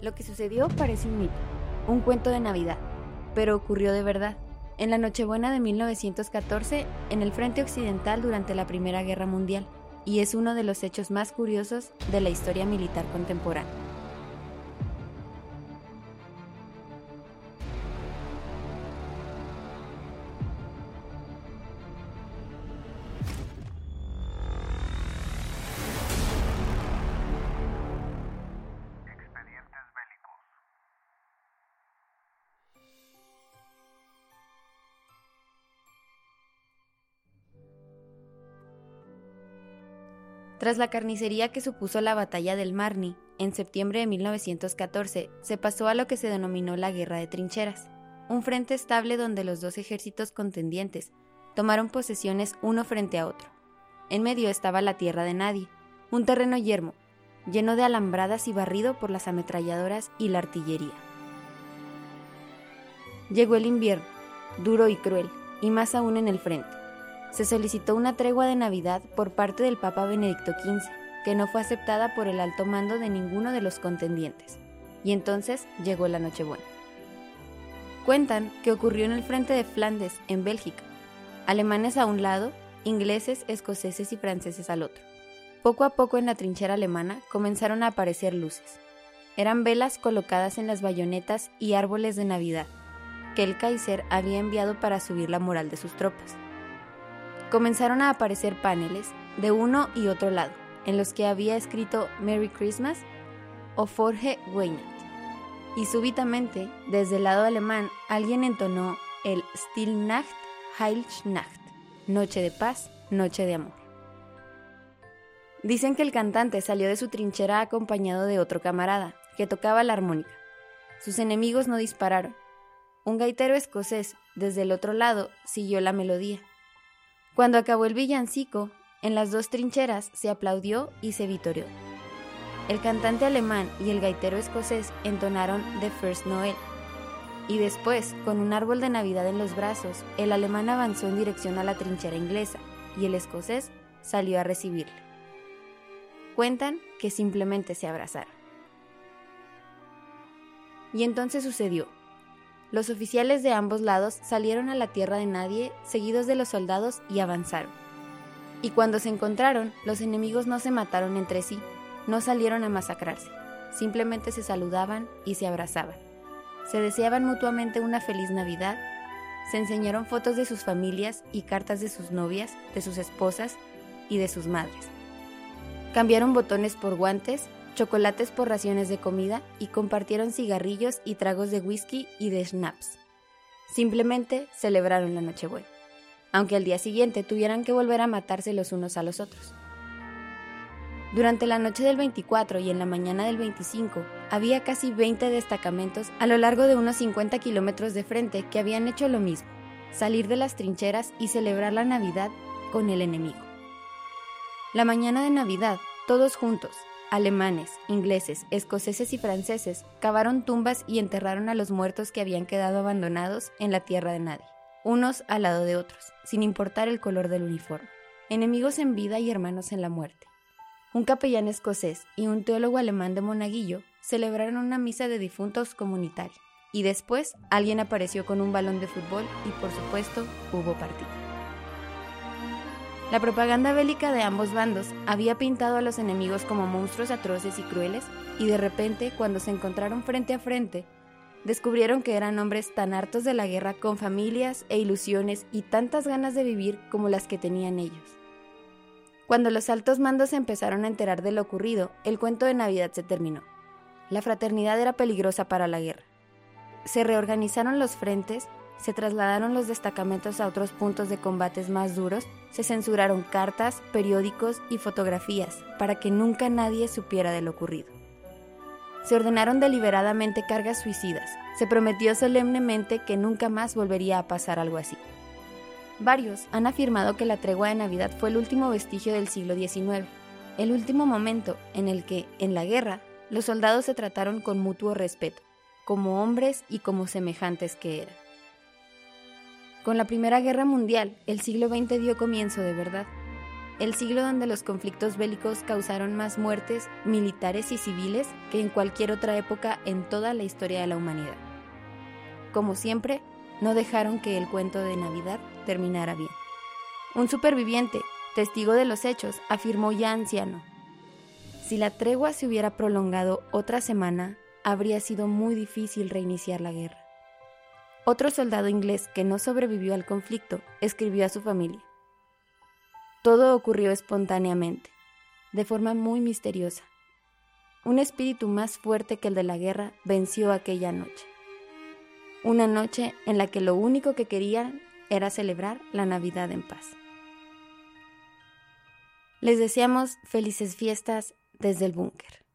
Lo que sucedió parece un mito, un cuento de Navidad, pero ocurrió de verdad, en la Nochebuena de 1914, en el frente occidental durante la Primera Guerra Mundial, y es uno de los hechos más curiosos de la historia militar contemporánea. Tras la carnicería que supuso la batalla del Marne, en septiembre de 1914 se pasó a lo que se denominó la Guerra de Trincheras, un frente estable donde los dos ejércitos contendientes tomaron posesiones uno frente a otro. En medio estaba la tierra de nadie, un terreno yermo, lleno de alambradas y barrido por las ametralladoras y la artillería. Llegó el invierno, duro y cruel, y más aún en el frente se solicitó una tregua de Navidad por parte del Papa Benedicto XV, que no fue aceptada por el alto mando de ninguno de los contendientes, y entonces llegó la Nochebuena. Cuentan que ocurrió en el frente de Flandes, en Bélgica, alemanes a un lado, ingleses, escoceses y franceses al otro. Poco a poco en la trinchera alemana comenzaron a aparecer luces. Eran velas colocadas en las bayonetas y árboles de Navidad, que el Kaiser había enviado para subir la moral de sus tropas comenzaron a aparecer paneles de uno y otro lado, en los que había escrito Merry Christmas o Forge Weihnacht. Y súbitamente, desde el lado alemán, alguien entonó el Stille Nacht, Heilige Nacht, Noche de paz, Noche de amor. Dicen que el cantante salió de su trinchera acompañado de otro camarada, que tocaba la armónica. Sus enemigos no dispararon. Un gaitero escocés, desde el otro lado, siguió la melodía. Cuando acabó el villancico, en las dos trincheras se aplaudió y se vitoreó. El cantante alemán y el gaitero escocés entonaron The First Noel. Y después, con un árbol de Navidad en los brazos, el alemán avanzó en dirección a la trinchera inglesa y el escocés salió a recibirle. Cuentan que simplemente se abrazaron. Y entonces sucedió. Los oficiales de ambos lados salieron a la tierra de nadie, seguidos de los soldados, y avanzaron. Y cuando se encontraron, los enemigos no se mataron entre sí, no salieron a masacrarse, simplemente se saludaban y se abrazaban. Se deseaban mutuamente una feliz Navidad, se enseñaron fotos de sus familias y cartas de sus novias, de sus esposas y de sus madres. Cambiaron botones por guantes chocolates por raciones de comida y compartieron cigarrillos y tragos de whisky y de schnapps. Simplemente celebraron la Nochebuena, aunque al día siguiente tuvieran que volver a matarse los unos a los otros. Durante la noche del 24 y en la mañana del 25 había casi 20 destacamentos a lo largo de unos 50 kilómetros de frente que habían hecho lo mismo, salir de las trincheras y celebrar la Navidad con el enemigo. La mañana de Navidad, todos juntos, Alemanes, ingleses, escoceses y franceses cavaron tumbas y enterraron a los muertos que habían quedado abandonados en la tierra de nadie, unos al lado de otros, sin importar el color del uniforme. Enemigos en vida y hermanos en la muerte. Un capellán escocés y un teólogo alemán de Monaguillo celebraron una misa de difuntos comunitaria. Y después alguien apareció con un balón de fútbol y por supuesto hubo partido. La propaganda bélica de ambos bandos había pintado a los enemigos como monstruos atroces y crueles, y de repente, cuando se encontraron frente a frente, descubrieron que eran hombres tan hartos de la guerra con familias e ilusiones y tantas ganas de vivir como las que tenían ellos. Cuando los altos mandos se empezaron a enterar de lo ocurrido, el cuento de Navidad se terminó. La fraternidad era peligrosa para la guerra. Se reorganizaron los frentes se trasladaron los destacamentos a otros puntos de combates más duros, se censuraron cartas, periódicos y fotografías para que nunca nadie supiera de lo ocurrido. Se ordenaron deliberadamente cargas suicidas, se prometió solemnemente que nunca más volvería a pasar algo así. Varios han afirmado que la tregua de Navidad fue el último vestigio del siglo XIX, el último momento en el que, en la guerra, los soldados se trataron con mutuo respeto, como hombres y como semejantes que eran. Con la Primera Guerra Mundial, el siglo XX dio comienzo de verdad. el siglo donde los conflictos bélicos causaron más muertes militares y civiles que en cualquier otra época en toda la historia de la humanidad. Como siempre, no dejaron que el cuento de Navidad terminara bien. Un superviviente, testigo de los hechos, afirmó ya anciano, si la tregua se hubiera prolongado otra semana, habría sido muy difícil reiniciar la guerra. Otro soldado inglés que no sobrevivió al conflicto escribió a su familia. Todo ocurrió espontáneamente, de forma muy misteriosa. Un espíritu más fuerte que el de la guerra venció aquella noche. Una noche en la que lo único que querían era celebrar la Navidad en paz. Les deseamos felices fiestas desde el búnker.